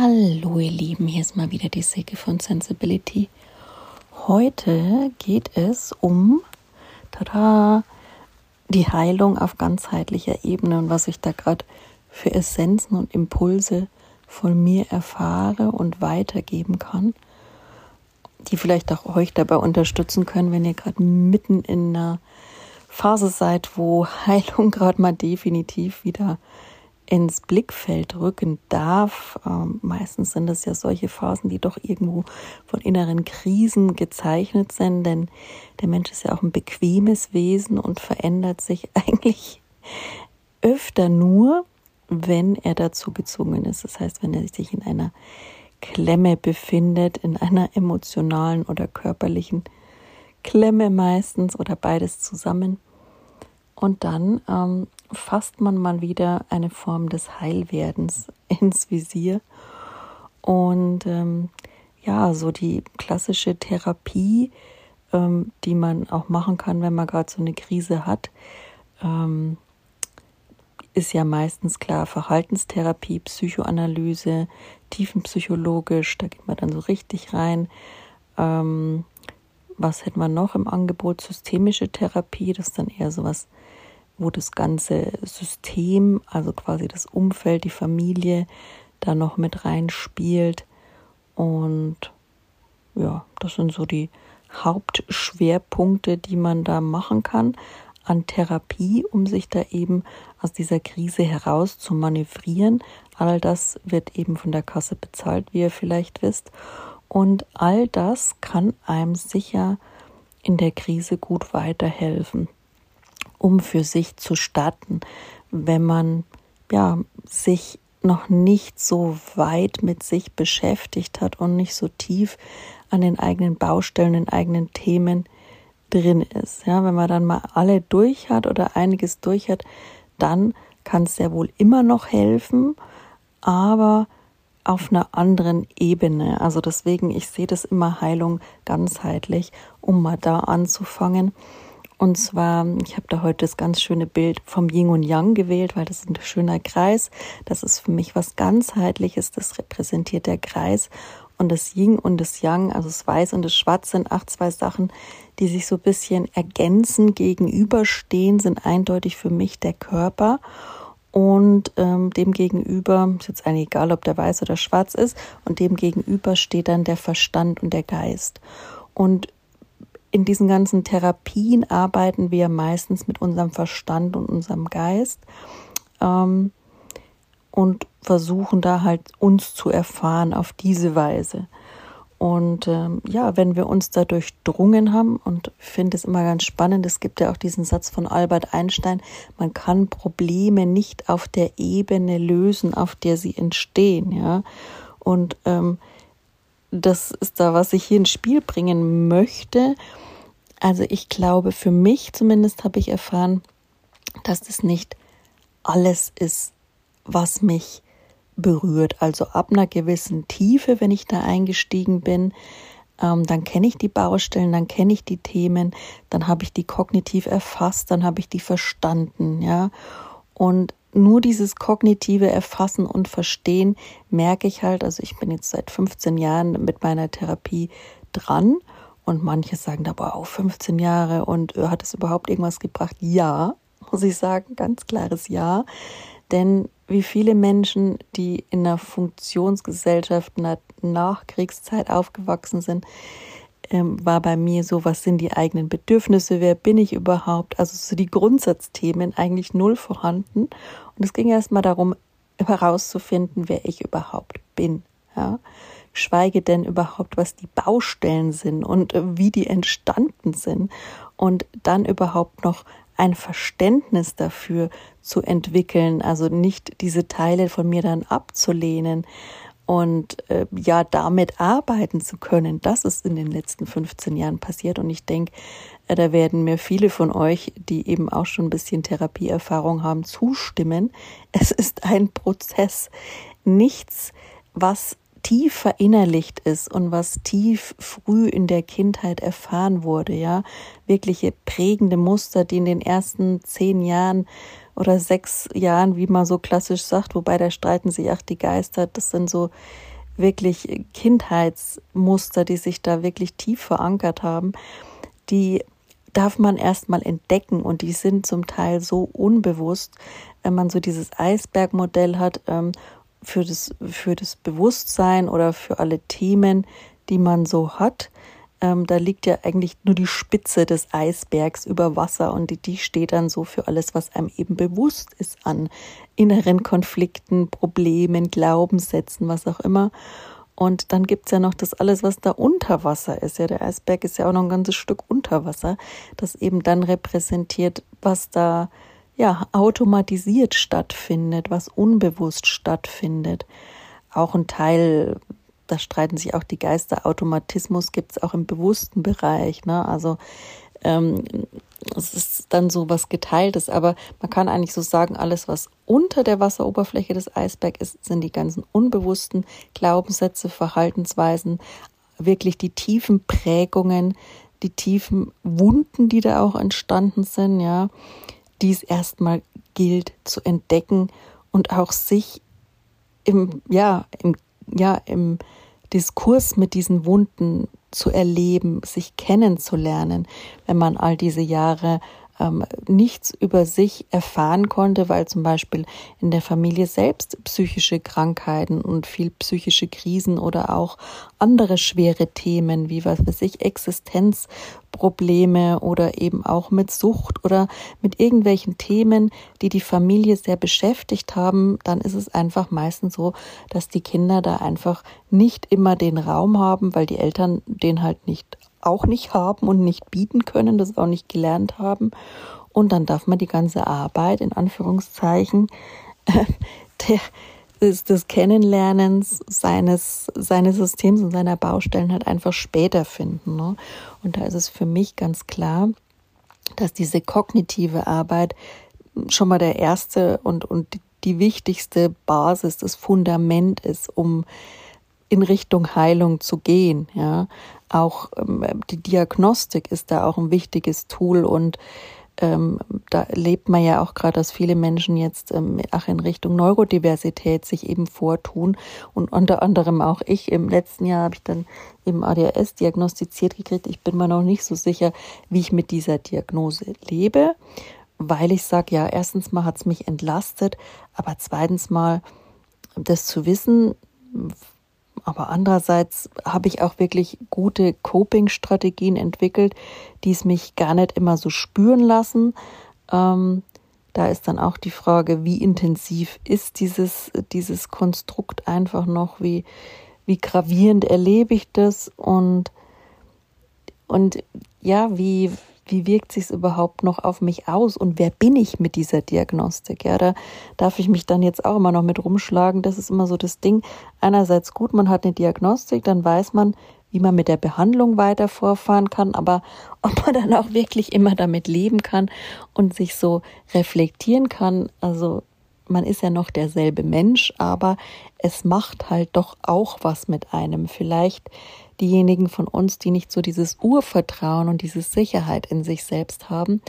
Hallo ihr Lieben, hier ist mal wieder die Silke von Sensibility. Heute geht es um tada, die Heilung auf ganzheitlicher Ebene und was ich da gerade für Essenzen und Impulse von mir erfahre und weitergeben kann, die vielleicht auch euch dabei unterstützen können, wenn ihr gerade mitten in einer Phase seid, wo Heilung gerade mal definitiv wieder ins Blickfeld rücken darf. Ähm, meistens sind das ja solche Phasen, die doch irgendwo von inneren Krisen gezeichnet sind, denn der Mensch ist ja auch ein bequemes Wesen und verändert sich eigentlich öfter nur, wenn er dazu gezwungen ist. Das heißt, wenn er sich in einer Klemme befindet, in einer emotionalen oder körperlichen Klemme meistens oder beides zusammen. Und dann ähm, fasst man mal wieder eine Form des Heilwerdens ins Visier. Und ähm, ja, so die klassische Therapie, ähm, die man auch machen kann, wenn man gerade so eine Krise hat, ähm, ist ja meistens klar Verhaltenstherapie, Psychoanalyse, tiefenpsychologisch, da geht man dann so richtig rein. Ähm, was hätten wir noch im Angebot? Systemische Therapie, das ist dann eher sowas wo das ganze System, also quasi das Umfeld, die Familie, da noch mit reinspielt. Und ja, das sind so die Hauptschwerpunkte, die man da machen kann an Therapie, um sich da eben aus dieser Krise heraus zu manövrieren. All das wird eben von der Kasse bezahlt, wie ihr vielleicht wisst. Und all das kann einem sicher in der Krise gut weiterhelfen um für sich zu starten, wenn man ja sich noch nicht so weit mit sich beschäftigt hat und nicht so tief an den eigenen Baustellen, den eigenen Themen drin ist. Ja, wenn man dann mal alle durch hat oder einiges durch hat, dann kann es sehr wohl immer noch helfen, aber auf einer anderen Ebene. Also deswegen, ich sehe das immer Heilung ganzheitlich, um mal da anzufangen und zwar, ich habe da heute das ganz schöne Bild vom Yin und Yang gewählt, weil das ist ein schöner Kreis. Das ist für mich was ganzheitliches. Das repräsentiert der Kreis. Und das Yin und das Yang, also das Weiß und das Schwarz sind acht zwei Sachen, die sich so ein bisschen ergänzen, gegenüberstehen, sind eindeutig für mich der Körper. Und ähm, dem gegenüber, ist jetzt eigentlich egal, ob der weiß oder schwarz ist, und dem gegenüber steht dann der Verstand und der Geist. Und in diesen ganzen Therapien arbeiten wir meistens mit unserem Verstand und unserem Geist ähm, und versuchen da halt uns zu erfahren auf diese Weise. Und ähm, ja, wenn wir uns da durchdrungen haben, und ich finde es immer ganz spannend, es gibt ja auch diesen Satz von Albert Einstein, man kann Probleme nicht auf der Ebene lösen, auf der sie entstehen, ja. Und ähm, das ist da, was ich hier ins Spiel bringen möchte. Also ich glaube, für mich zumindest habe ich erfahren, dass das nicht alles ist, was mich berührt. Also ab einer gewissen Tiefe, wenn ich da eingestiegen bin, ähm, dann kenne ich die Baustellen, dann kenne ich die Themen, dann habe ich die kognitiv erfasst, dann habe ich die verstanden, ja. Und nur dieses kognitive Erfassen und Verstehen merke ich halt, also ich bin jetzt seit 15 Jahren mit meiner Therapie dran und manche sagen da, auch 15 Jahre und äh, hat es überhaupt irgendwas gebracht? Ja, muss ich sagen, ganz klares Ja. Denn wie viele Menschen, die in einer Funktionsgesellschaft in der Nachkriegszeit aufgewachsen sind, ähm, war bei mir so, was sind die eigenen Bedürfnisse, wer bin ich überhaupt? Also so die Grundsatzthemen eigentlich null vorhanden. Und es ging erstmal darum, herauszufinden, wer ich überhaupt bin. Ja? Schweige denn überhaupt, was die Baustellen sind und äh, wie die entstanden sind. Und dann überhaupt noch ein Verständnis dafür zu entwickeln, also nicht diese Teile von mir dann abzulehnen, und äh, ja, damit arbeiten zu können, das ist in den letzten 15 Jahren passiert. Und ich denke, äh, da werden mir viele von euch, die eben auch schon ein bisschen Therapieerfahrung haben, zustimmen. Es ist ein Prozess. Nichts, was tief verinnerlicht ist und was tief früh in der Kindheit erfahren wurde, ja, wirkliche prägende Muster, die in den ersten zehn Jahren oder sechs Jahren, wie man so klassisch sagt, wobei da streiten sich auch die Geister, das sind so wirklich Kindheitsmuster, die sich da wirklich tief verankert haben, die darf man erstmal entdecken und die sind zum Teil so unbewusst, wenn man so dieses Eisbergmodell hat ähm, für, das, für das Bewusstsein oder für alle Themen, die man so hat. Ähm, da liegt ja eigentlich nur die Spitze des Eisbergs über Wasser und die, die steht dann so für alles, was einem eben bewusst ist an inneren Konflikten, Problemen, Glaubenssätzen, was auch immer. Und dann gibt's ja noch das alles, was da unter Wasser ist. Ja, der Eisberg ist ja auch noch ein ganzes Stück unter Wasser, das eben dann repräsentiert, was da ja automatisiert stattfindet, was unbewusst stattfindet. Auch ein Teil, da streiten sich auch die Geister, Automatismus gibt's auch im bewussten Bereich. Ne? Also ähm, es ist dann so was Geteiltes, aber man kann eigentlich so sagen, alles, was unter der Wasseroberfläche des Eisbergs ist, sind die ganzen unbewussten Glaubenssätze, Verhaltensweisen, wirklich die tiefen Prägungen, die tiefen Wunden, die da auch entstanden sind, ja, die es erstmal gilt zu entdecken und auch sich im, ja, im, ja, im Diskurs mit diesen Wunden zu erleben, sich kennenzulernen, wenn man all diese Jahre ähm, nichts über sich erfahren konnte, weil zum Beispiel in der Familie selbst psychische Krankheiten und viel psychische Krisen oder auch andere schwere Themen wie was weiß ich, Existenzprobleme oder eben auch mit Sucht oder mit irgendwelchen Themen, die die Familie sehr beschäftigt haben, dann ist es einfach meistens so, dass die Kinder da einfach nicht immer den Raum haben, weil die Eltern den halt nicht auch nicht haben und nicht bieten können, das auch nicht gelernt haben. Und dann darf man die ganze Arbeit, in Anführungszeichen, der, des, des Kennenlernens seines, seines Systems und seiner Baustellen halt einfach später finden. Ne? Und da ist es für mich ganz klar, dass diese kognitive Arbeit schon mal der erste und, und die wichtigste Basis, das Fundament ist, um in Richtung Heilung zu gehen. Ja, auch ähm, die Diagnostik ist da auch ein wichtiges Tool und ähm, da lebt man ja auch gerade, dass viele Menschen jetzt ähm, auch in Richtung Neurodiversität sich eben vortun und unter anderem auch ich. Im letzten Jahr habe ich dann eben ADHS diagnostiziert gekriegt. Ich bin mir noch nicht so sicher, wie ich mit dieser Diagnose lebe, weil ich sage, ja, erstens mal hat es mich entlastet, aber zweitens mal das zu wissen, aber andererseits habe ich auch wirklich gute Coping-Strategien entwickelt, die es mich gar nicht immer so spüren lassen. Ähm, da ist dann auch die Frage, wie intensiv ist dieses, dieses Konstrukt einfach noch, wie, wie gravierend erlebe ich das und, und ja, wie, wie wirkt sich überhaupt noch auf mich aus und wer bin ich mit dieser Diagnostik? Ja, da darf ich mich dann jetzt auch immer noch mit rumschlagen. Das ist immer so das Ding. Einerseits gut, man hat eine Diagnostik, dann weiß man, wie man mit der Behandlung weiter vorfahren kann, aber ob man dann auch wirklich immer damit leben kann und sich so reflektieren kann, also man ist ja noch derselbe Mensch, aber es macht halt doch auch was mit einem. Vielleicht diejenigen von uns, die nicht so dieses Urvertrauen und diese Sicherheit in sich selbst haben,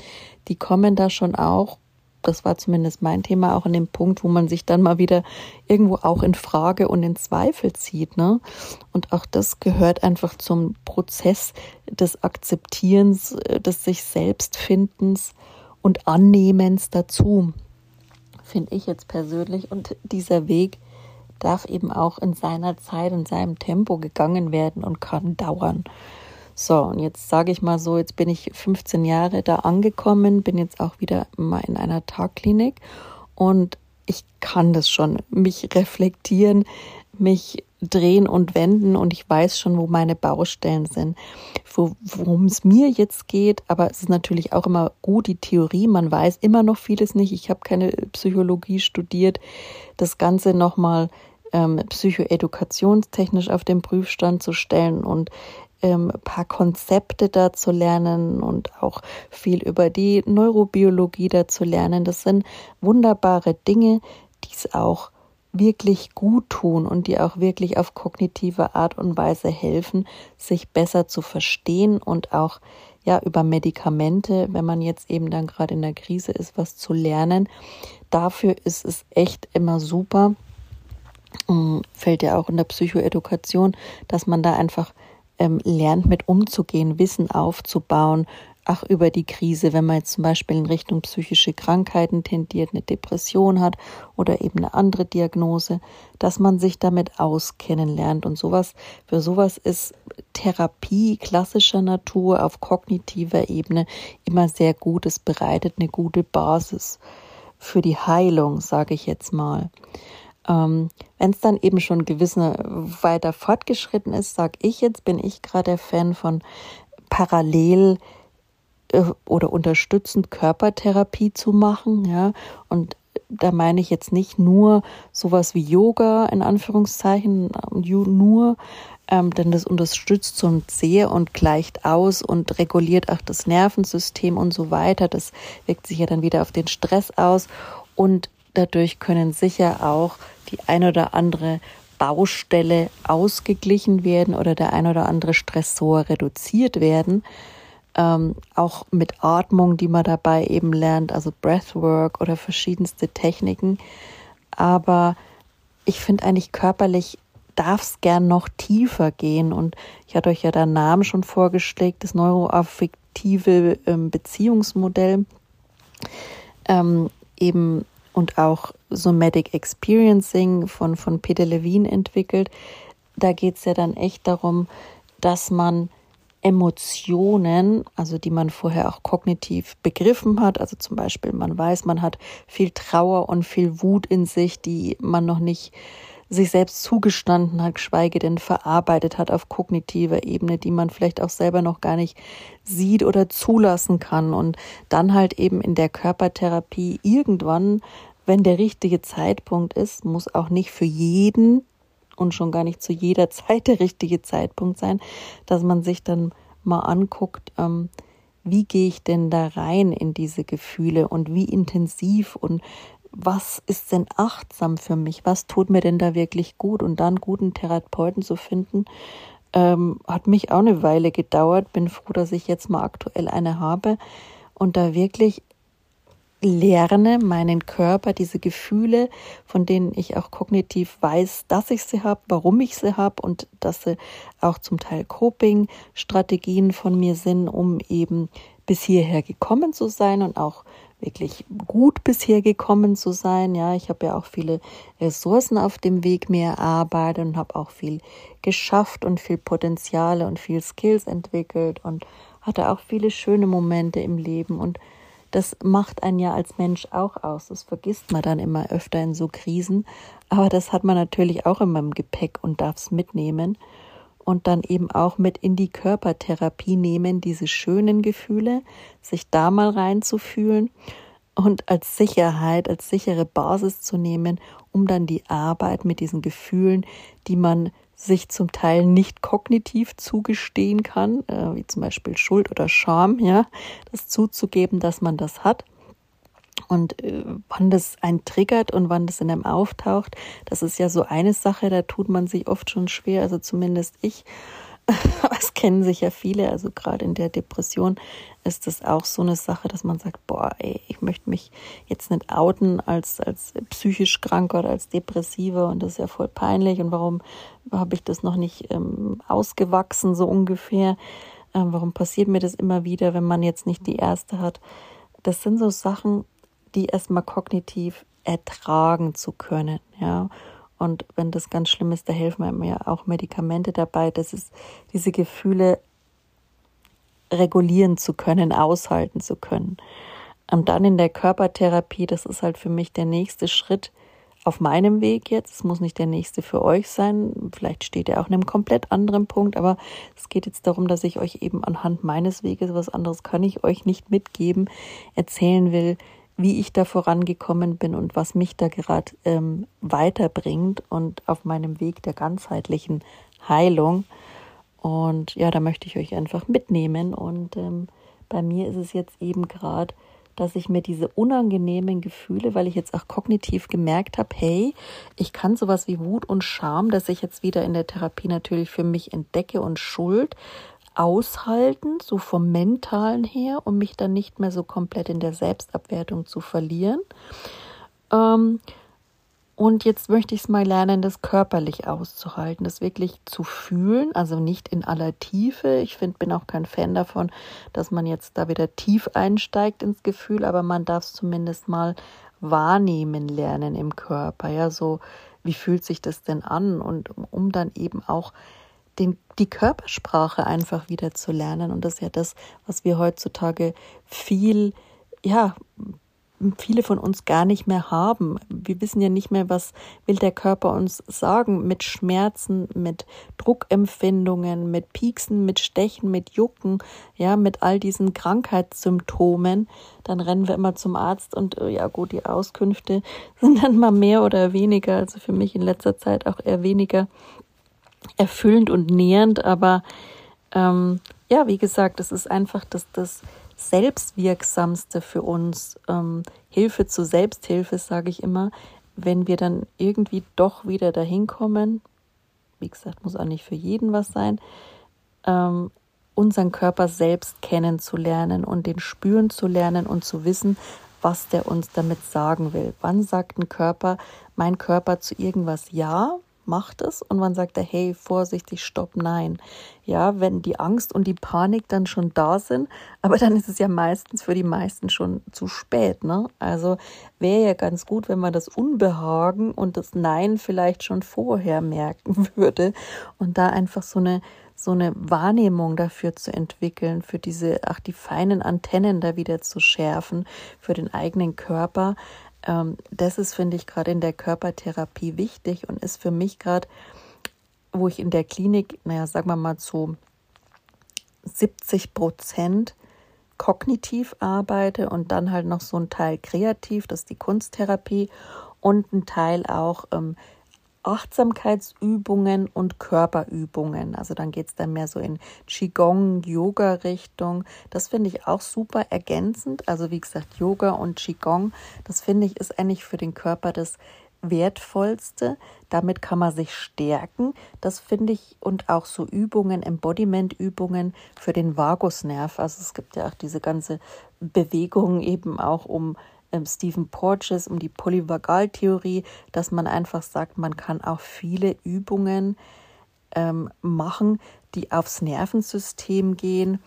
die kommen da schon auch, das war zumindest mein Thema, auch in dem Punkt, wo man sich dann mal wieder irgendwo auch in Frage und in Zweifel zieht. Ne? Und auch das gehört einfach zum Prozess des Akzeptierens, äh, des sich selbstfindens und Annehmens dazu, finde ich jetzt persönlich. Und dieser Weg, darf eben auch in seiner Zeit, in seinem Tempo gegangen werden und kann dauern. So, und jetzt sage ich mal so, jetzt bin ich 15 Jahre da angekommen, bin jetzt auch wieder mal in einer Tagklinik und ich kann das schon, mich reflektieren, mich drehen und wenden und ich weiß schon, wo meine Baustellen sind, worum es mir jetzt geht. Aber es ist natürlich auch immer gut, die Theorie, man weiß immer noch vieles nicht. Ich habe keine Psychologie studiert, das Ganze nochmal ähm, psychoedukationstechnisch auf den Prüfstand zu stellen und ähm, paar Konzepte da zu lernen und auch viel über die Neurobiologie da zu lernen. Das sind wunderbare Dinge, die es auch wirklich gut tun und die auch wirklich auf kognitive Art und Weise helfen, sich besser zu verstehen und auch ja über Medikamente, wenn man jetzt eben dann gerade in der Krise ist, was zu lernen. Dafür ist es echt immer super. Mm, fällt ja auch in der Psychoedukation, dass man da einfach ähm, lernt, mit umzugehen, Wissen aufzubauen, ach über die Krise, wenn man jetzt zum Beispiel in Richtung psychische Krankheiten tendiert, eine Depression hat oder eben eine andere Diagnose, dass man sich damit auskennen lernt und sowas. Für sowas ist Therapie klassischer Natur auf kognitiver Ebene immer sehr gut. Es bereitet eine gute Basis für die Heilung, sage ich jetzt mal. Ähm, Wenn es dann eben schon gewisser weiter fortgeschritten ist, sage ich jetzt, bin ich gerade der Fan von parallel äh, oder unterstützend Körpertherapie zu machen, ja. Und da meine ich jetzt nicht nur sowas wie Yoga in Anführungszeichen, nur, ähm, denn das unterstützt so sehr und gleicht aus und reguliert auch das Nervensystem und so weiter. Das wirkt sich ja dann wieder auf den Stress aus und dadurch können sicher auch die ein oder andere Baustelle ausgeglichen werden oder der ein oder andere Stressor reduziert werden ähm, auch mit Atmung, die man dabei eben lernt, also Breathwork oder verschiedenste Techniken. Aber ich finde eigentlich körperlich darf es gern noch tiefer gehen. Und ich hatte euch ja den Namen schon vorgestellt, das neuroaffektive ähm, Beziehungsmodell. Ähm, eben und auch Somatic Experiencing von, von Peter Levine entwickelt. Da geht es ja dann echt darum, dass man Emotionen, also die man vorher auch kognitiv begriffen hat. Also zum Beispiel, man weiß, man hat viel Trauer und viel Wut in sich, die man noch nicht sich selbst zugestanden hat, geschweige denn verarbeitet hat auf kognitiver Ebene, die man vielleicht auch selber noch gar nicht sieht oder zulassen kann. Und dann halt eben in der Körpertherapie irgendwann, wenn der richtige Zeitpunkt ist, muss auch nicht für jeden und schon gar nicht zu jeder Zeit der richtige Zeitpunkt sein, dass man sich dann mal anguckt, ähm, wie gehe ich denn da rein in diese Gefühle und wie intensiv und was ist denn achtsam für mich? Was tut mir denn da wirklich gut? Und dann guten Therapeuten zu finden, ähm, hat mich auch eine Weile gedauert. Bin froh, dass ich jetzt mal aktuell eine habe und da wirklich lerne, meinen Körper, diese Gefühle, von denen ich auch kognitiv weiß, dass ich sie habe, warum ich sie habe und dass sie auch zum Teil Coping-Strategien von mir sind, um eben bis hierher gekommen zu sein und auch wirklich gut bisher gekommen zu sein. Ja, ich habe ja auch viele Ressourcen auf dem Weg mir erarbeitet und habe auch viel geschafft und viel Potenziale und viel Skills entwickelt und hatte auch viele schöne Momente im Leben und das macht einen ja als Mensch auch aus. Das vergisst man dann immer öfter in so Krisen. Aber das hat man natürlich auch immer im Gepäck und darf es mitnehmen. Und dann eben auch mit in die Körpertherapie nehmen, diese schönen Gefühle, sich da mal reinzufühlen und als Sicherheit, als sichere Basis zu nehmen, um dann die Arbeit mit diesen Gefühlen, die man sich zum Teil nicht kognitiv zugestehen kann, äh, wie zum Beispiel Schuld oder Scham, ja, das zuzugeben, dass man das hat. Und äh, wann das einen triggert und wann das in einem auftaucht, das ist ja so eine Sache, da tut man sich oft schon schwer, also zumindest ich. Das kennen sich ja viele, also gerade in der Depression ist das auch so eine Sache, dass man sagt, boah, ey, ich möchte mich jetzt nicht outen als, als psychisch krank oder als Depressiver und das ist ja voll peinlich und warum habe ich das noch nicht ähm, ausgewachsen, so ungefähr? Ähm, warum passiert mir das immer wieder, wenn man jetzt nicht die erste hat? Das sind so Sachen, die erstmal kognitiv ertragen zu können, ja. Und wenn das ganz schlimm ist, da helfen mir auch Medikamente dabei, dass es diese Gefühle regulieren zu können, aushalten zu können. Und dann in der Körpertherapie, das ist halt für mich der nächste Schritt auf meinem Weg jetzt. Es muss nicht der nächste für euch sein. Vielleicht steht er auch in einem komplett anderen Punkt, aber es geht jetzt darum, dass ich euch eben anhand meines Weges, was anderes kann ich euch nicht mitgeben, erzählen will, wie ich da vorangekommen bin und was mich da gerade ähm, weiterbringt und auf meinem Weg der ganzheitlichen Heilung. Und ja, da möchte ich euch einfach mitnehmen. Und ähm, bei mir ist es jetzt eben gerade, dass ich mir diese unangenehmen Gefühle, weil ich jetzt auch kognitiv gemerkt habe, hey, ich kann sowas wie Wut und Scham, dass ich jetzt wieder in der Therapie natürlich für mich entdecke und Schuld aushalten, so vom mentalen her, um mich dann nicht mehr so komplett in der Selbstabwertung zu verlieren. Ähm, und jetzt möchte ich es mal lernen, das körperlich auszuhalten, das wirklich zu fühlen, also nicht in aller Tiefe. Ich find, bin auch kein Fan davon, dass man jetzt da wieder tief einsteigt ins Gefühl, aber man darf es zumindest mal wahrnehmen lernen im Körper. Ja, so wie fühlt sich das denn an? Und um dann eben auch den, die Körpersprache einfach wieder zu lernen. Und das ist ja das, was wir heutzutage viel ja, viele von uns gar nicht mehr haben. Wir wissen ja nicht mehr, was will der Körper uns sagen mit Schmerzen, mit Druckempfindungen, mit Pieksen, mit Stechen, mit Jucken, ja, mit all diesen Krankheitssymptomen. Dann rennen wir immer zum Arzt und äh, ja gut, die Auskünfte sind dann mal mehr oder weniger, also für mich in letzter Zeit auch eher weniger erfüllend und nährend, aber ähm, ja, wie gesagt, es ist einfach das, das Selbstwirksamste für uns, ähm, Hilfe zur Selbsthilfe, sage ich immer, wenn wir dann irgendwie doch wieder dahin kommen, wie gesagt, muss auch nicht für jeden was sein, ähm, unseren Körper selbst kennenzulernen und den spüren zu lernen und zu wissen, was der uns damit sagen will. Wann sagt ein Körper, mein Körper zu irgendwas Ja macht es und man sagt er, hey, vorsichtig, stopp, nein. Ja, wenn die Angst und die Panik dann schon da sind, aber dann ist es ja meistens für die meisten schon zu spät, ne? Also wäre ja ganz gut, wenn man das Unbehagen und das Nein vielleicht schon vorher merken würde und da einfach so eine so eine Wahrnehmung dafür zu entwickeln, für diese, ach, die feinen Antennen da wieder zu schärfen, für den eigenen Körper, das ist, finde ich, gerade in der Körpertherapie wichtig und ist für mich gerade, wo ich in der Klinik, naja, sagen wir mal zu 70 Prozent kognitiv arbeite und dann halt noch so ein Teil kreativ, das ist die Kunsttherapie und ein Teil auch ähm, Achtsamkeitsübungen und Körperübungen. Also dann geht es dann mehr so in Qigong, Yoga-Richtung. Das finde ich auch super ergänzend. Also wie gesagt, Yoga und Qigong, das finde ich ist eigentlich für den Körper das wertvollste. Damit kann man sich stärken. Das finde ich und auch so Übungen, Embodiment-Übungen für den Vagusnerv. Also es gibt ja auch diese ganze Bewegung eben auch um ähm, Stephen Porges um die Polyvagaltheorie, dass man einfach sagt, man kann auch viele Übungen ähm, machen, die aufs Nervensystem gehen.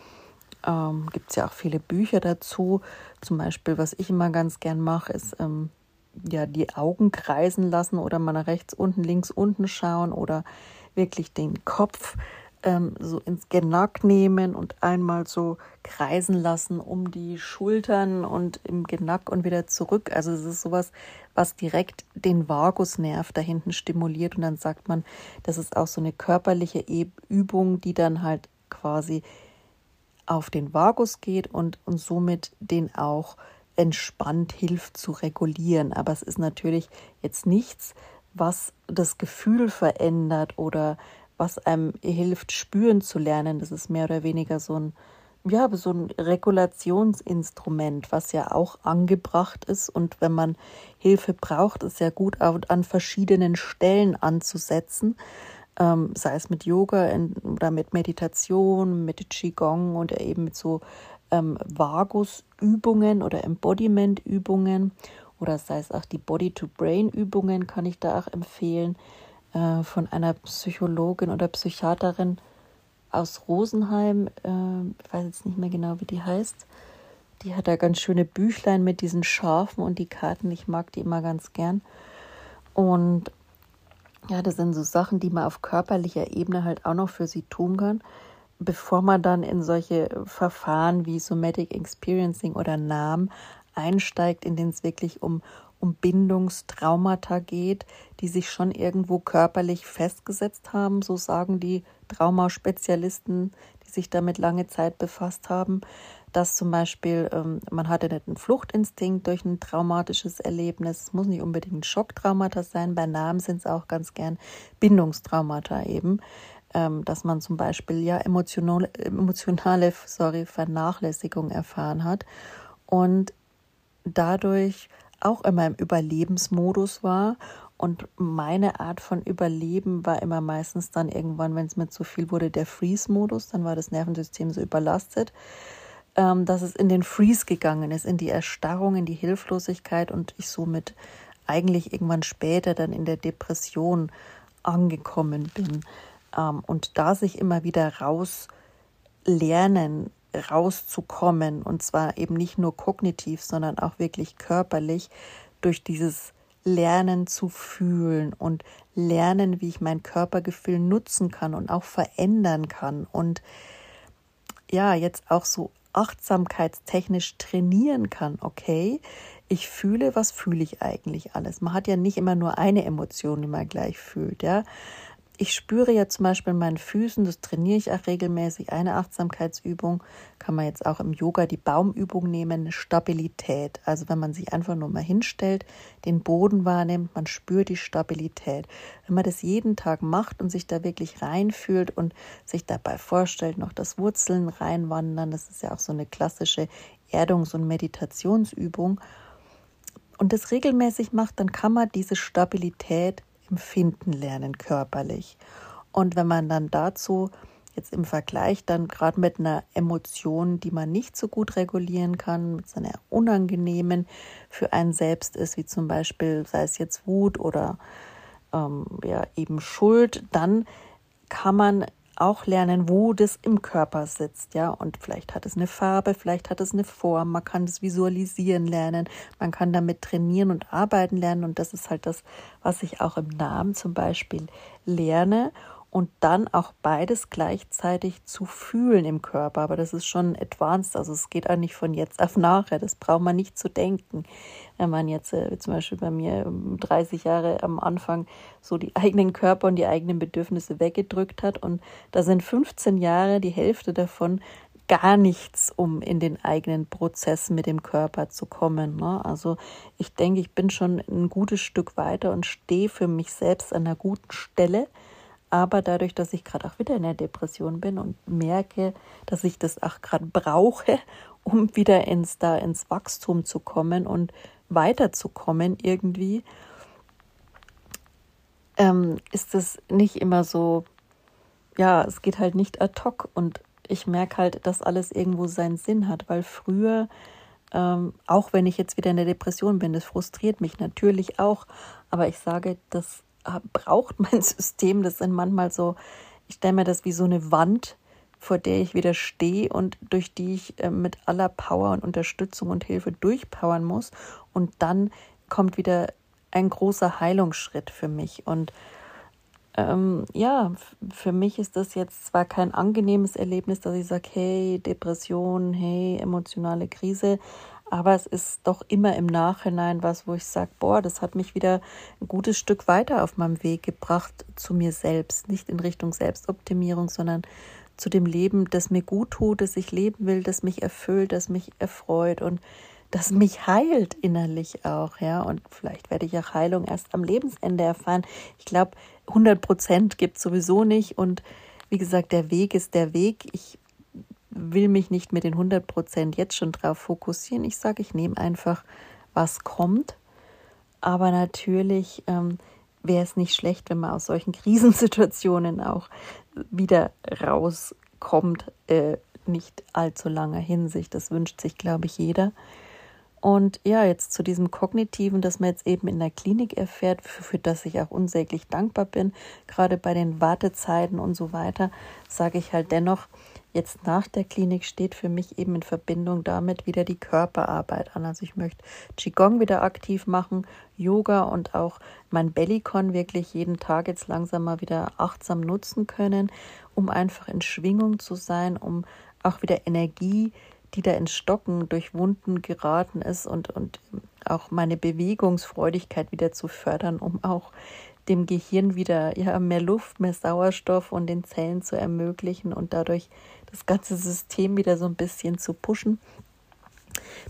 Ähm, Gibt es ja auch viele Bücher dazu. Zum Beispiel, was ich immer ganz gern mache, ist ähm, ja die Augen kreisen lassen oder mal nach rechts unten, links unten schauen oder wirklich den Kopf ähm, so ins Genack nehmen und einmal so kreisen lassen um die Schultern und im Genack und wieder zurück. Also es ist sowas, was direkt den Vagusnerv da hinten stimuliert und dann sagt man, das ist auch so eine körperliche Übung, die dann halt quasi auf den Vagus geht und, und somit den auch entspannt hilft zu regulieren. Aber es ist natürlich jetzt nichts, was das Gefühl verändert oder was einem hilft, spüren zu lernen. Das ist mehr oder weniger so ein, ja, so ein Regulationsinstrument, was ja auch angebracht ist. Und wenn man Hilfe braucht, ist ja gut an verschiedenen Stellen anzusetzen. Ähm, sei es mit Yoga oder mit Meditation, mit Qigong oder eben mit so ähm, Vagusübungen oder Embodiment-Übungen oder sei es auch die Body-to-Brain-Übungen, kann ich da auch empfehlen. Äh, von einer Psychologin oder Psychiaterin aus Rosenheim. Äh, ich weiß jetzt nicht mehr genau, wie die heißt. Die hat da ganz schöne Büchlein mit diesen Schafen und die Karten. Ich mag die immer ganz gern. Und ja, das sind so Sachen, die man auf körperlicher Ebene halt auch noch für sie tun kann, bevor man dann in solche Verfahren wie Somatic Experiencing oder NAM einsteigt, in denen es wirklich um, um Bindungstraumata geht, die sich schon irgendwo körperlich festgesetzt haben, so sagen die Traumaspezialisten, die sich damit lange Zeit befasst haben, dass zum Beispiel ähm, man hatte nicht einen Fluchtinstinkt durch ein traumatisches Erlebnis, muss nicht unbedingt Schocktraumata sein, bei Namen sind es auch ganz gern Bindungstraumata eben, ähm, dass man zum Beispiel ja emotionale, emotionale sorry, Vernachlässigung erfahren hat. Und dadurch auch immer im Überlebensmodus war. Und meine Art von Überleben war immer meistens dann irgendwann, wenn es mir zu viel wurde, der Freeze-Modus. Dann war das Nervensystem so überlastet, ähm, dass es in den Freeze gegangen ist, in die Erstarrung, in die Hilflosigkeit und ich somit eigentlich irgendwann später dann in der Depression angekommen bin. Ähm, und da sich immer wieder raus lernen, rauszukommen. Und zwar eben nicht nur kognitiv, sondern auch wirklich körperlich durch dieses Lernen zu fühlen und lernen, wie ich mein Körpergefühl nutzen kann und auch verändern kann. Und ja, jetzt auch so achtsamkeitstechnisch trainieren kann, okay, ich fühle, was fühle ich eigentlich alles? Man hat ja nicht immer nur eine Emotion, die man gleich fühlt, ja ich spüre ja zum Beispiel in meinen Füßen, das trainiere ich auch regelmäßig, eine Achtsamkeitsübung, kann man jetzt auch im Yoga die Baumübung nehmen, Stabilität. Also wenn man sich einfach nur mal hinstellt, den Boden wahrnimmt, man spürt die Stabilität. Wenn man das jeden Tag macht und sich da wirklich reinfühlt und sich dabei vorstellt, noch das Wurzeln reinwandern, das ist ja auch so eine klassische Erdungs- und Meditationsübung, und das regelmäßig macht, dann kann man diese Stabilität empfinden lernen körperlich. Und wenn man dann dazu jetzt im Vergleich dann gerade mit einer Emotion, die man nicht so gut regulieren kann, mit so einer unangenehmen für einen selbst ist, wie zum Beispiel, sei es jetzt Wut oder ähm, ja eben Schuld, dann kann man auch lernen, wo das im Körper sitzt, ja. Und vielleicht hat es eine Farbe, vielleicht hat es eine Form. Man kann das visualisieren lernen. Man kann damit trainieren und arbeiten lernen. Und das ist halt das, was ich auch im Namen zum Beispiel lerne und dann auch beides gleichzeitig zu fühlen im Körper. Aber das ist schon advanced, also es geht auch nicht von jetzt auf nachher, das braucht man nicht zu denken. Wenn man jetzt äh, zum Beispiel bei mir 30 ähm, Jahre am Anfang so die eigenen Körper und die eigenen Bedürfnisse weggedrückt hat und da sind 15 Jahre, die Hälfte davon gar nichts, um in den eigenen Prozess mit dem Körper zu kommen. Ne? Also ich denke, ich bin schon ein gutes Stück weiter und stehe für mich selbst an einer guten Stelle aber dadurch, dass ich gerade auch wieder in der Depression bin und merke, dass ich das auch gerade brauche, um wieder ins, da ins Wachstum zu kommen und weiterzukommen irgendwie, ähm, ist es nicht immer so, ja, es geht halt nicht ad hoc. Und ich merke halt, dass alles irgendwo seinen Sinn hat, weil früher, ähm, auch wenn ich jetzt wieder in der Depression bin, das frustriert mich natürlich auch, aber ich sage, braucht mein System. Das sind manchmal so, ich stelle mir das wie so eine Wand, vor der ich wieder stehe und durch die ich äh, mit aller Power und Unterstützung und Hilfe durchpowern muss. Und dann kommt wieder ein großer Heilungsschritt für mich. Und ähm, ja, für mich ist das jetzt zwar kein angenehmes Erlebnis, dass ich sage, hey, Depression, hey, emotionale Krise, aber es ist doch immer im Nachhinein was, wo ich sage, boah, das hat mich wieder ein gutes Stück weiter auf meinem Weg gebracht zu mir selbst. Nicht in Richtung Selbstoptimierung, sondern zu dem Leben, das mir gut tut, das ich leben will, das mich erfüllt, das mich erfreut und das mich heilt innerlich auch, ja. Und vielleicht werde ich auch Heilung erst am Lebensende erfahren. Ich glaube, 100 Prozent gibt es sowieso nicht. Und wie gesagt, der Weg ist der Weg. Ich will mich nicht mit den 100 Prozent jetzt schon drauf fokussieren. Ich sage, ich nehme einfach, was kommt. Aber natürlich ähm, wäre es nicht schlecht, wenn man aus solchen Krisensituationen auch wieder rauskommt, äh, nicht allzu langer Hinsicht. Das wünscht sich, glaube ich, jeder. Und ja, jetzt zu diesem Kognitiven, das man jetzt eben in der Klinik erfährt, für, für das ich auch unsäglich dankbar bin, gerade bei den Wartezeiten und so weiter, sage ich halt dennoch, jetzt nach der Klinik steht für mich eben in Verbindung damit wieder die Körperarbeit an. Also ich möchte Qigong wieder aktiv machen, Yoga und auch mein Bellycon wirklich jeden Tag jetzt langsam mal wieder achtsam nutzen können, um einfach in Schwingung zu sein, um auch wieder Energie, die da ins Stocken durch Wunden geraten ist und, und auch meine Bewegungsfreudigkeit wieder zu fördern, um auch dem Gehirn wieder ja, mehr Luft, mehr Sauerstoff und den Zellen zu ermöglichen und dadurch das ganze System wieder so ein bisschen zu pushen.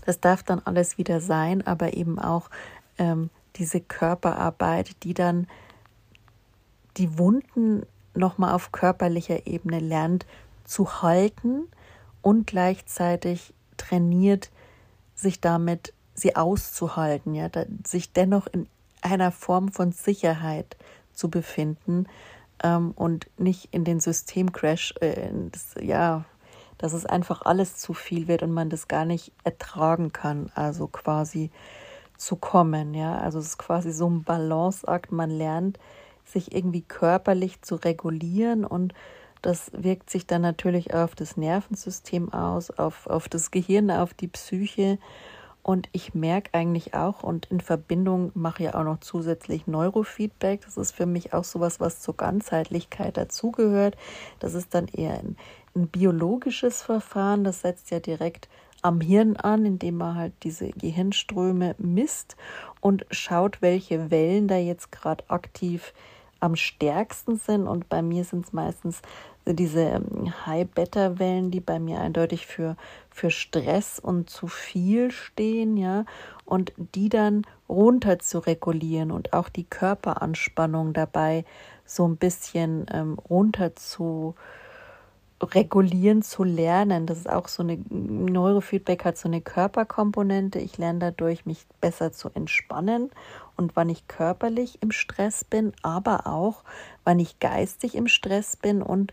Das darf dann alles wieder sein, aber eben auch ähm, diese Körperarbeit, die dann die Wunden nochmal auf körperlicher Ebene lernt zu halten und gleichzeitig trainiert, sich damit sie auszuhalten, ja, sich dennoch in einer Form von Sicherheit zu befinden ähm, und nicht in den Systemcrash, äh, ja, dass es einfach alles zu viel wird und man das gar nicht ertragen kann, also quasi zu kommen, ja, also es ist quasi so ein Balanceakt, man lernt sich irgendwie körperlich zu regulieren und das wirkt sich dann natürlich auf das Nervensystem aus, auf, auf das Gehirn, auf die Psyche und ich merke eigentlich auch und in Verbindung mache ich auch noch zusätzlich Neurofeedback. Das ist für mich auch sowas, was zur Ganzheitlichkeit dazugehört. Das ist dann eher ein, ein biologisches Verfahren. Das setzt ja direkt am Hirn an, indem man halt diese Gehirnströme misst und schaut, welche Wellen da jetzt gerade aktiv am stärksten sind. Und bei mir sind es meistens diese ähm, High-Beta-Wellen, die bei mir eindeutig für, für Stress und zu viel stehen, ja, und die dann runter zu regulieren und auch die Körperanspannung dabei so ein bisschen ähm, runter zu regulieren zu lernen. Das ist auch so eine Neurofeedback hat so eine Körperkomponente. Ich lerne dadurch, mich besser zu entspannen und wann ich körperlich im Stress bin, aber auch wann ich geistig im Stress bin und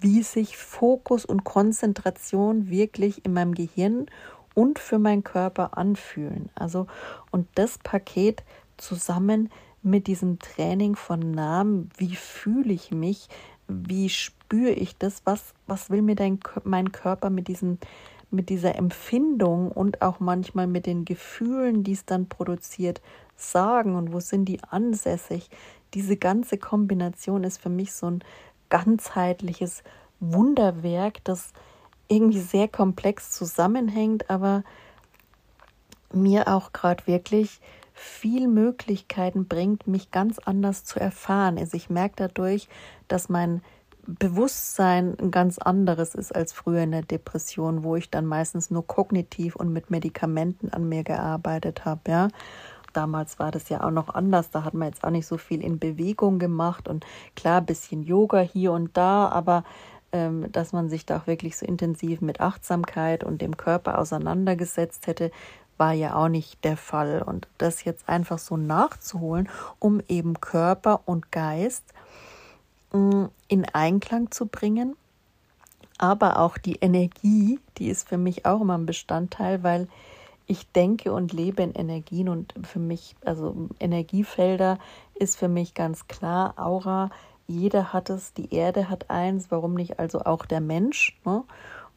wie sich Fokus und Konzentration wirklich in meinem Gehirn und für meinen Körper anfühlen. Also und das Paket zusammen mit diesem Training von Namen, wie fühle ich mich, wie spüre ich das, was, was will mir dein, mein Körper mit diesem mit dieser Empfindung und auch manchmal mit den Gefühlen, die es dann produziert, sagen und wo sind die ansässig. Diese ganze Kombination ist für mich so ein ganzheitliches Wunderwerk, das irgendwie sehr komplex zusammenhängt, aber mir auch gerade wirklich viel Möglichkeiten bringt, mich ganz anders zu erfahren. Also ich merke dadurch, dass mein Bewusstsein ein ganz anderes ist als früher in der Depression, wo ich dann meistens nur kognitiv und mit Medikamenten an mir gearbeitet habe, ja. Damals war das ja auch noch anders, da hat man jetzt auch nicht so viel in Bewegung gemacht und klar, ein bisschen Yoga hier und da, aber ähm, dass man sich da auch wirklich so intensiv mit Achtsamkeit und dem Körper auseinandergesetzt hätte, war ja auch nicht der Fall. Und das jetzt einfach so nachzuholen, um eben Körper und Geist in Einklang zu bringen. Aber auch die Energie, die ist für mich auch immer ein Bestandteil, weil ich denke und lebe in Energien und für mich, also Energiefelder ist für mich ganz klar, Aura, jeder hat es, die Erde hat eins, warum nicht also auch der Mensch? Ne?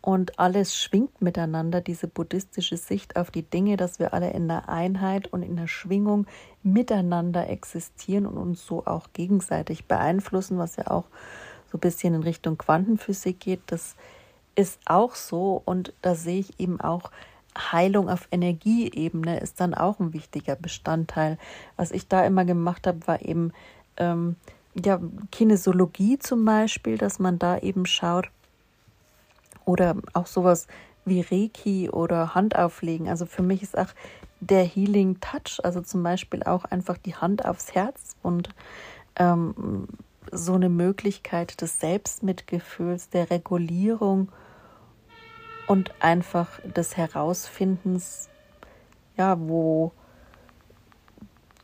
Und alles schwingt miteinander, diese buddhistische Sicht auf die Dinge, dass wir alle in der Einheit und in der Schwingung miteinander existieren und uns so auch gegenseitig beeinflussen, was ja auch so ein bisschen in Richtung Quantenphysik geht. Das ist auch so und da sehe ich eben auch, Heilung auf Energieebene ist dann auch ein wichtiger Bestandteil. Was ich da immer gemacht habe, war eben ähm, ja, Kinesiologie zum Beispiel, dass man da eben schaut, oder auch sowas wie Reiki oder Handauflegen. Also für mich ist auch der Healing Touch, also zum Beispiel auch einfach die Hand aufs Herz und ähm, so eine Möglichkeit des Selbstmitgefühls, der Regulierung und einfach des Herausfindens, ja, wo,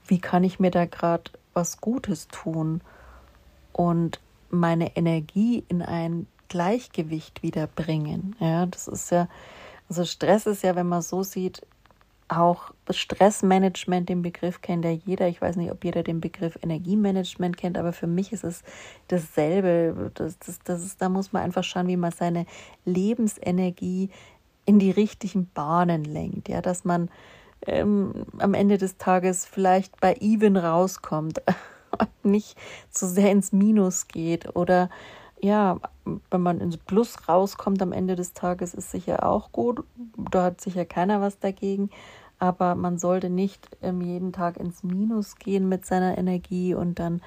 wie kann ich mir da gerade was Gutes tun und meine Energie in ein Gleichgewicht wiederbringen. Ja, das ist ja, also Stress ist ja, wenn man so sieht, auch Stressmanagement, den Begriff kennt ja jeder. Ich weiß nicht, ob jeder den Begriff Energiemanagement kennt, aber für mich ist es dasselbe. Das, das, das ist, da muss man einfach schauen, wie man seine Lebensenergie in die richtigen Bahnen lenkt. Ja, dass man ähm, am Ende des Tages vielleicht bei Even rauskommt und nicht zu sehr ins Minus geht oder ja, wenn man ins Plus rauskommt am Ende des Tages, ist sicher auch gut. Da hat sicher keiner was dagegen. Aber man sollte nicht ähm, jeden Tag ins Minus gehen mit seiner Energie und dann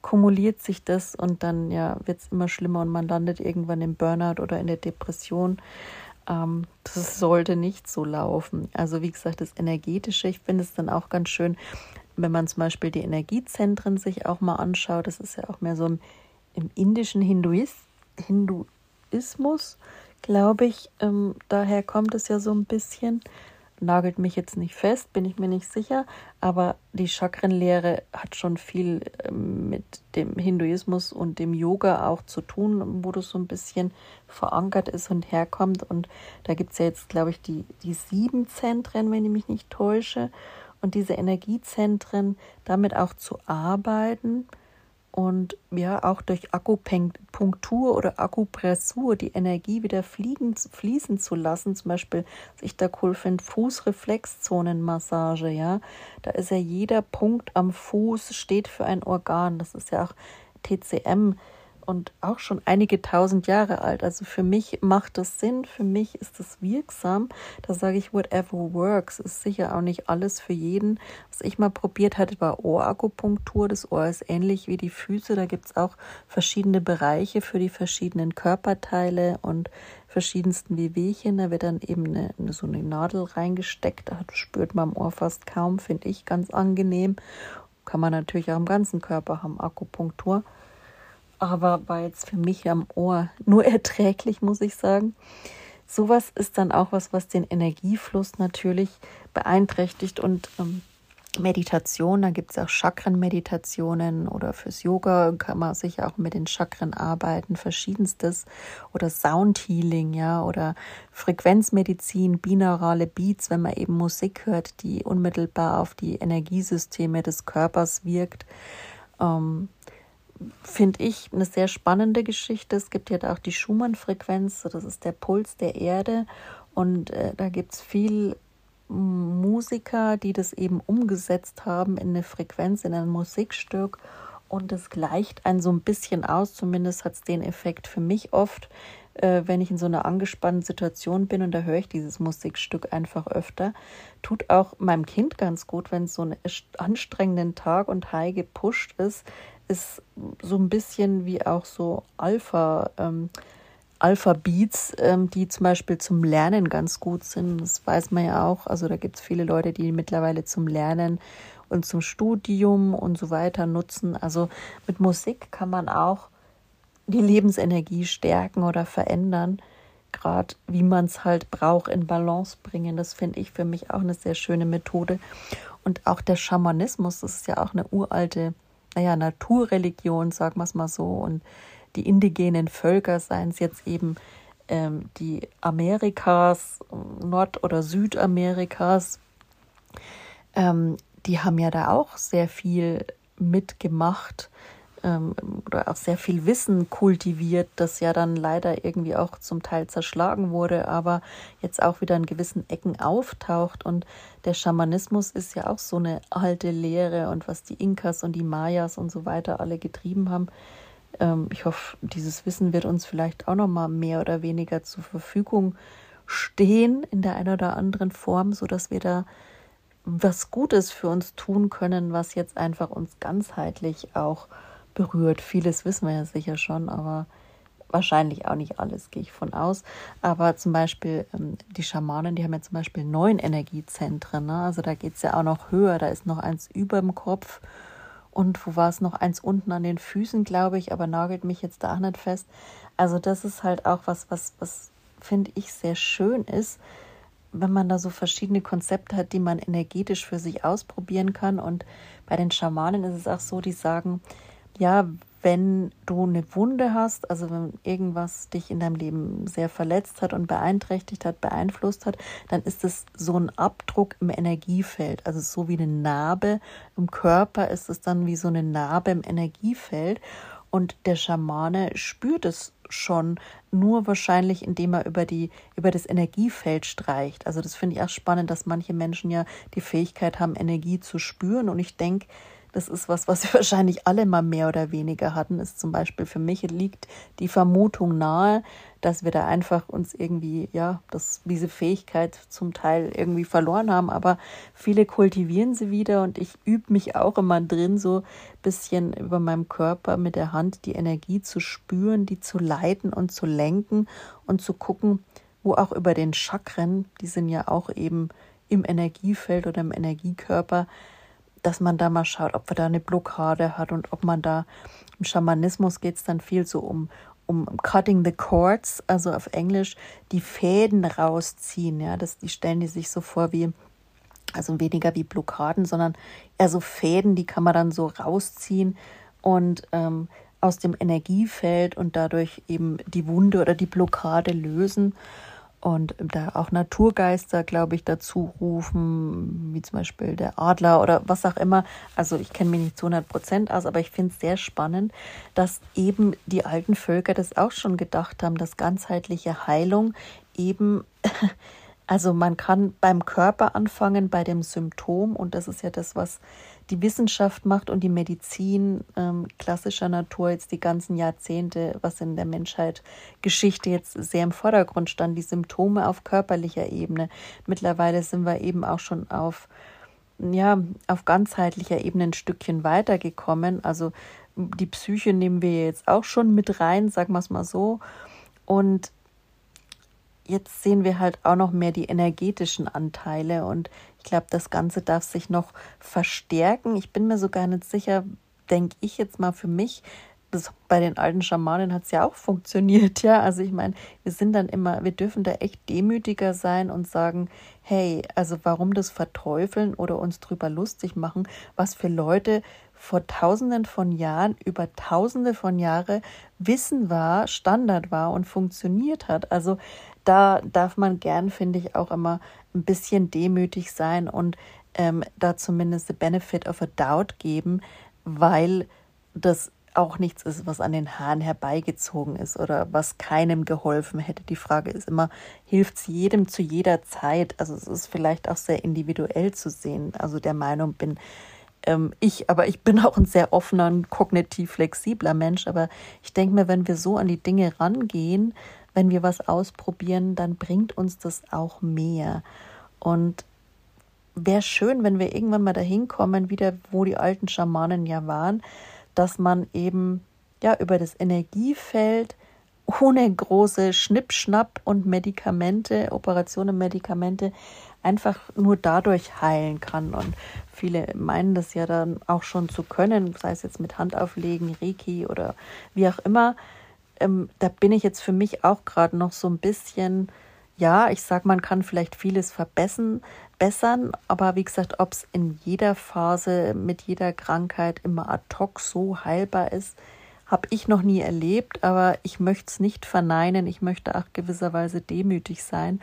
kumuliert sich das und dann ja, wird es immer schlimmer und man landet irgendwann im Burnout oder in der Depression. Ähm, das sollte nicht so laufen. Also wie gesagt, das Energetische, ich finde es dann auch ganz schön, wenn man zum Beispiel die Energiezentren sich auch mal anschaut. Das ist ja auch mehr so ein im indischen Hinduis, Hinduismus, glaube ich, ähm, daher kommt es ja so ein bisschen, nagelt mich jetzt nicht fest, bin ich mir nicht sicher, aber die Chakrenlehre hat schon viel ähm, mit dem Hinduismus und dem Yoga auch zu tun, wo das so ein bisschen verankert ist und herkommt. Und da gibt es ja jetzt, glaube ich, die, die sieben Zentren, wenn ich mich nicht täusche. Und diese Energiezentren damit auch zu arbeiten und ja, auch durch Akupunktur oder Akupressur die Energie wieder fliegen, fließen zu lassen. Zum Beispiel, was ich da cool finde, Fußreflexzonenmassage, ja. Da ist ja jeder Punkt am Fuß steht für ein Organ. Das ist ja auch TCM und auch schon einige tausend Jahre alt. Also für mich macht das Sinn, für mich ist das wirksam. Da sage ich, whatever works. Ist sicher auch nicht alles für jeden. Was ich mal probiert hatte, war Ohrakupunktur. Das Ohr ist ähnlich wie die Füße. Da gibt es auch verschiedene Bereiche für die verschiedenen Körperteile und verschiedensten Wehwehchen. Da wird dann eben eine, so eine Nadel reingesteckt. Da spürt man am Ohr fast kaum, finde ich ganz angenehm. Kann man natürlich auch im ganzen Körper haben, Akupunktur aber war jetzt für mich am Ohr nur erträglich, muss ich sagen. Sowas ist dann auch was, was den Energiefluss natürlich beeinträchtigt und ähm, Meditation, da gibt es auch Chakrenmeditationen oder fürs Yoga kann man sicher auch mit den Chakren arbeiten, verschiedenstes oder Soundhealing, ja, oder Frequenzmedizin, binaurale Beats, wenn man eben Musik hört, die unmittelbar auf die Energiesysteme des Körpers wirkt. Ähm, finde ich, eine sehr spannende Geschichte. Es gibt ja auch die Schumann-Frequenz, das ist der Puls der Erde. Und äh, da gibt es viel Musiker, die das eben umgesetzt haben in eine Frequenz, in ein Musikstück. Und es gleicht einen so ein bisschen aus, zumindest hat es den Effekt für mich oft, äh, wenn ich in so einer angespannten Situation bin und da höre ich dieses Musikstück einfach öfter. Tut auch meinem Kind ganz gut, wenn es so einen anstrengenden Tag und high gepusht ist, ist so ein bisschen wie auch so Alpha, ähm, Alpha-Beats, ähm, die zum Beispiel zum Lernen ganz gut sind. Das weiß man ja auch. Also da gibt es viele Leute, die mittlerweile zum Lernen und zum Studium und so weiter nutzen. Also mit Musik kann man auch die Lebensenergie stärken oder verändern. Gerade wie man es halt braucht, in Balance bringen. Das finde ich für mich auch eine sehr schöne Methode. Und auch der Schamanismus, das ist ja auch eine uralte naja, Naturreligion, sagen wir es mal so, und die indigenen Völker, seien es jetzt eben ähm, die Amerikas, Nord- oder Südamerikas, ähm, die haben ja da auch sehr viel mitgemacht ähm, oder auch sehr viel Wissen kultiviert, das ja dann leider irgendwie auch zum Teil zerschlagen wurde, aber jetzt auch wieder in gewissen Ecken auftaucht. Und der Schamanismus ist ja auch so eine alte Lehre und was die Inkas und die Mayas und so weiter alle getrieben haben. Ähm, ich hoffe, dieses Wissen wird uns vielleicht auch noch mal mehr oder weniger zur Verfügung stehen in der einen oder anderen Form, so dass wir da was Gutes für uns tun können, was jetzt einfach uns ganzheitlich auch berührt. Vieles wissen wir ja sicher schon, aber wahrscheinlich auch nicht alles, gehe ich von aus. Aber zum Beispiel ähm, die Schamanen, die haben ja zum Beispiel neun Energiezentren. Ne? Also da geht es ja auch noch höher. Da ist noch eins über dem Kopf und wo war es noch eins unten an den Füßen, glaube ich, aber nagelt mich jetzt da auch nicht fest. Also das ist halt auch was, was, was finde ich sehr schön ist, wenn man da so verschiedene Konzepte hat, die man energetisch für sich ausprobieren kann. Und bei den Schamanen ist es auch so, die sagen, ja, wenn du eine Wunde hast, also wenn irgendwas dich in deinem Leben sehr verletzt hat und beeinträchtigt hat, beeinflusst hat, dann ist es so ein Abdruck im Energiefeld. Also so wie eine Narbe im Körper ist es dann wie so eine Narbe im Energiefeld. Und der Schamane spürt es schon, nur wahrscheinlich, indem er über, die, über das Energiefeld streicht. Also das finde ich auch spannend, dass manche Menschen ja die Fähigkeit haben, Energie zu spüren. Und ich denke, das ist was, was wir wahrscheinlich alle mal mehr oder weniger hatten. Ist zum Beispiel für mich liegt die Vermutung nahe, dass wir da einfach uns irgendwie, ja, dass diese Fähigkeit zum Teil irgendwie verloren haben. Aber viele kultivieren sie wieder und ich übe mich auch immer drin, so ein bisschen über meinem Körper mit der Hand die Energie zu spüren, die zu leiten und zu lenken und zu gucken, wo auch über den Chakren, die sind ja auch eben im Energiefeld oder im Energiekörper, dass man da mal schaut, ob man da eine Blockade hat und ob man da im Schamanismus geht es dann viel so um, um cutting the cords, also auf Englisch die Fäden rausziehen. Ja, das, die stellen die sich so vor wie, also weniger wie Blockaden, sondern eher so Fäden, die kann man dann so rausziehen und ähm, aus dem Energiefeld und dadurch eben die Wunde oder die Blockade lösen und da auch Naturgeister, glaube ich, dazu rufen, wie zum Beispiel der Adler oder was auch immer. Also ich kenne mich nicht zu 100 Prozent aus, aber ich finde es sehr spannend, dass eben die alten Völker das auch schon gedacht haben, dass ganzheitliche Heilung eben Also man kann beim Körper anfangen, bei dem Symptom, und das ist ja das, was die Wissenschaft macht und die Medizin ähm, klassischer Natur jetzt die ganzen Jahrzehnte, was in der Menschheit Geschichte jetzt sehr im Vordergrund stand, die Symptome auf körperlicher Ebene. Mittlerweile sind wir eben auch schon auf ja, auf ganzheitlicher Ebene ein Stückchen weitergekommen. Also die Psyche nehmen wir jetzt auch schon mit rein, sagen wir es mal so. Und jetzt sehen wir halt auch noch mehr die energetischen Anteile und ich glaube, das Ganze darf sich noch verstärken. Ich bin mir sogar nicht sicher, denke ich jetzt mal für mich, das, bei den alten Schamanen hat es ja auch funktioniert, ja. Also ich meine, wir sind dann immer, wir dürfen da echt demütiger sein und sagen, hey, also warum das verteufeln oder uns drüber lustig machen, was für Leute vor tausenden von Jahren, über tausende von Jahre Wissen war, Standard war und funktioniert hat. Also da darf man gern, finde ich, auch immer ein bisschen demütig sein und ähm, da zumindest the benefit of a doubt geben, weil das auch nichts ist, was an den Haaren herbeigezogen ist oder was keinem geholfen hätte. Die Frage ist immer, hilft es jedem zu jeder Zeit? Also es ist vielleicht auch sehr individuell zu sehen. Also der Meinung bin ähm, ich, aber ich bin auch ein sehr offener und kognitiv flexibler Mensch. Aber ich denke mir, wenn wir so an die Dinge rangehen, wenn wir was ausprobieren, dann bringt uns das auch mehr. Und wäre schön, wenn wir irgendwann mal dahin kommen, wieder wo die alten Schamanen ja waren, dass man eben ja über das Energiefeld ohne große Schnippschnapp und Medikamente, Operationen, Medikamente, einfach nur dadurch heilen kann. Und viele meinen das ja dann auch schon zu können, sei es jetzt mit Handauflegen, Reiki oder wie auch immer ähm, da bin ich jetzt für mich auch gerade noch so ein bisschen, ja, ich sag, man kann vielleicht vieles verbessern, bessern, aber wie gesagt, ob es in jeder Phase mit jeder Krankheit immer ad hoc so heilbar ist, habe ich noch nie erlebt, aber ich möchte es nicht verneinen. Ich möchte auch gewisserweise demütig sein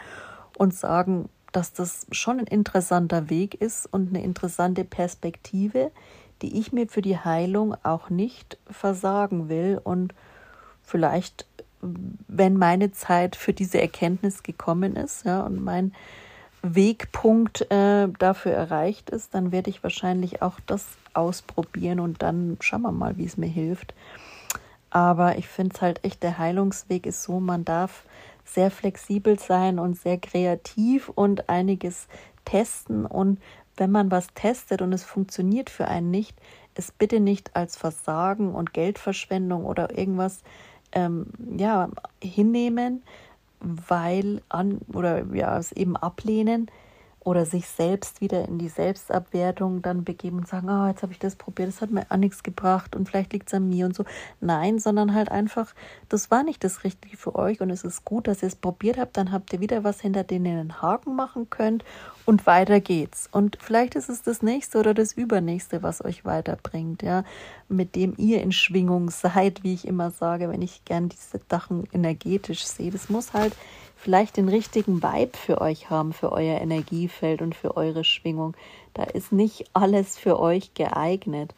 und sagen, dass das schon ein interessanter Weg ist und eine interessante Perspektive, die ich mir für die Heilung auch nicht versagen will und vielleicht, wenn meine Zeit für diese Erkenntnis gekommen ist, ja, und mein Wegpunkt äh, dafür erreicht ist, dann werde ich wahrscheinlich auch das ausprobieren und dann schauen wir mal, wie es mir hilft. Aber ich finde es halt echt, der Heilungsweg ist so, man darf sehr flexibel sein und sehr kreativ und einiges testen. Und wenn man was testet und es funktioniert für einen nicht, es bitte nicht als Versagen und Geldverschwendung oder irgendwas ähm, ja, hinnehmen, weil an oder ja, es eben ablehnen, oder sich selbst wieder in die Selbstabwertung dann begeben und sagen, oh, jetzt habe ich das probiert, das hat mir auch nichts gebracht und vielleicht liegt es an mir und so. Nein, sondern halt einfach, das war nicht das Richtige für euch und es ist gut, dass ihr es probiert habt, dann habt ihr wieder was, hinter ihr einen Haken machen könnt und weiter geht's. Und vielleicht ist es das nächste oder das übernächste, was euch weiterbringt, ja, mit dem ihr in Schwingung seid, wie ich immer sage, wenn ich gern diese Sachen energetisch sehe. Das muss halt vielleicht den richtigen Vibe für euch haben, für euer Energiefeld und für eure Schwingung. Da ist nicht alles für euch geeignet.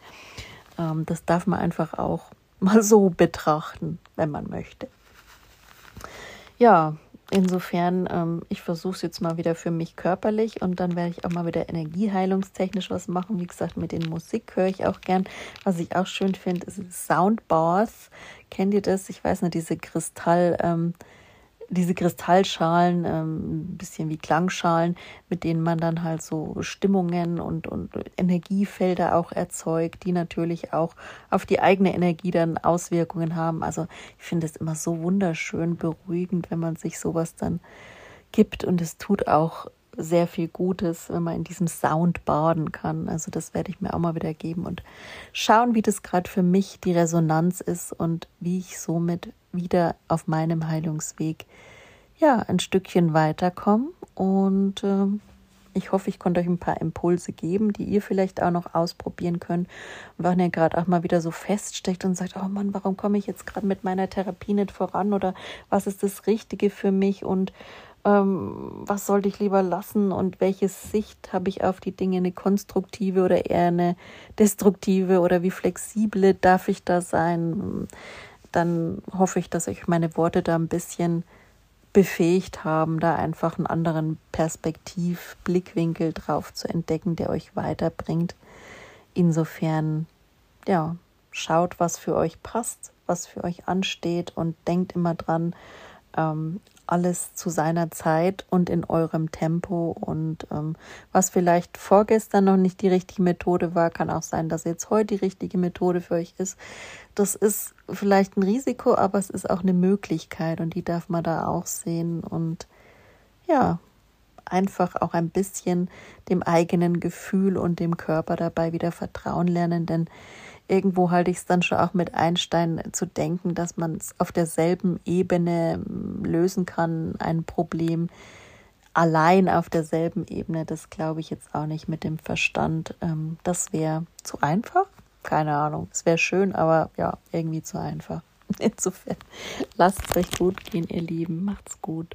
Ähm, das darf man einfach auch mal so betrachten, wenn man möchte. Ja, insofern, ähm, ich versuche es jetzt mal wieder für mich körperlich und dann werde ich auch mal wieder energieheilungstechnisch was machen. Wie gesagt, mit den Musik höre ich auch gern. Was ich auch schön finde, ist Soundbath. Kennt ihr das? Ich weiß nicht, diese Kristall. Ähm, diese Kristallschalen, ähm, ein bisschen wie Klangschalen, mit denen man dann halt so Stimmungen und, und Energiefelder auch erzeugt, die natürlich auch auf die eigene Energie dann Auswirkungen haben. Also ich finde es immer so wunderschön beruhigend, wenn man sich sowas dann gibt und es tut auch sehr viel Gutes, wenn man in diesem Sound baden kann. Also das werde ich mir auch mal wieder geben und schauen, wie das gerade für mich die Resonanz ist und wie ich somit wieder auf meinem Heilungsweg ja ein Stückchen weiterkomme. Und äh, ich hoffe, ich konnte euch ein paar Impulse geben, die ihr vielleicht auch noch ausprobieren könnt. Und wenn ihr gerade auch mal wieder so feststeckt und sagt, oh Mann, warum komme ich jetzt gerade mit meiner Therapie nicht voran oder was ist das Richtige für mich und ähm, was sollte ich lieber lassen und welche Sicht habe ich auf die Dinge, eine konstruktive oder eher eine destruktive oder wie flexible darf ich da sein, dann hoffe ich, dass euch meine Worte da ein bisschen befähigt haben, da einfach einen anderen Perspektiv, Blickwinkel drauf zu entdecken, der euch weiterbringt. Insofern, ja, schaut, was für euch passt, was für euch ansteht und denkt immer dran, ähm, alles zu seiner Zeit und in eurem Tempo. Und ähm, was vielleicht vorgestern noch nicht die richtige Methode war, kann auch sein, dass jetzt heute die richtige Methode für euch ist. Das ist vielleicht ein Risiko, aber es ist auch eine Möglichkeit und die darf man da auch sehen. Und ja, einfach auch ein bisschen dem eigenen Gefühl und dem Körper dabei wieder vertrauen lernen, denn irgendwo halte ich es dann schon auch mit Einstein zu denken, dass man es auf derselben Ebene hm, lösen kann, ein Problem allein auf derselben Ebene. Das glaube ich jetzt auch nicht mit dem Verstand. Ähm, das wäre zu einfach. Keine Ahnung. Es wäre schön, aber ja, irgendwie zu einfach. Insofern, lasst es euch gut gehen, ihr Lieben. Macht's gut.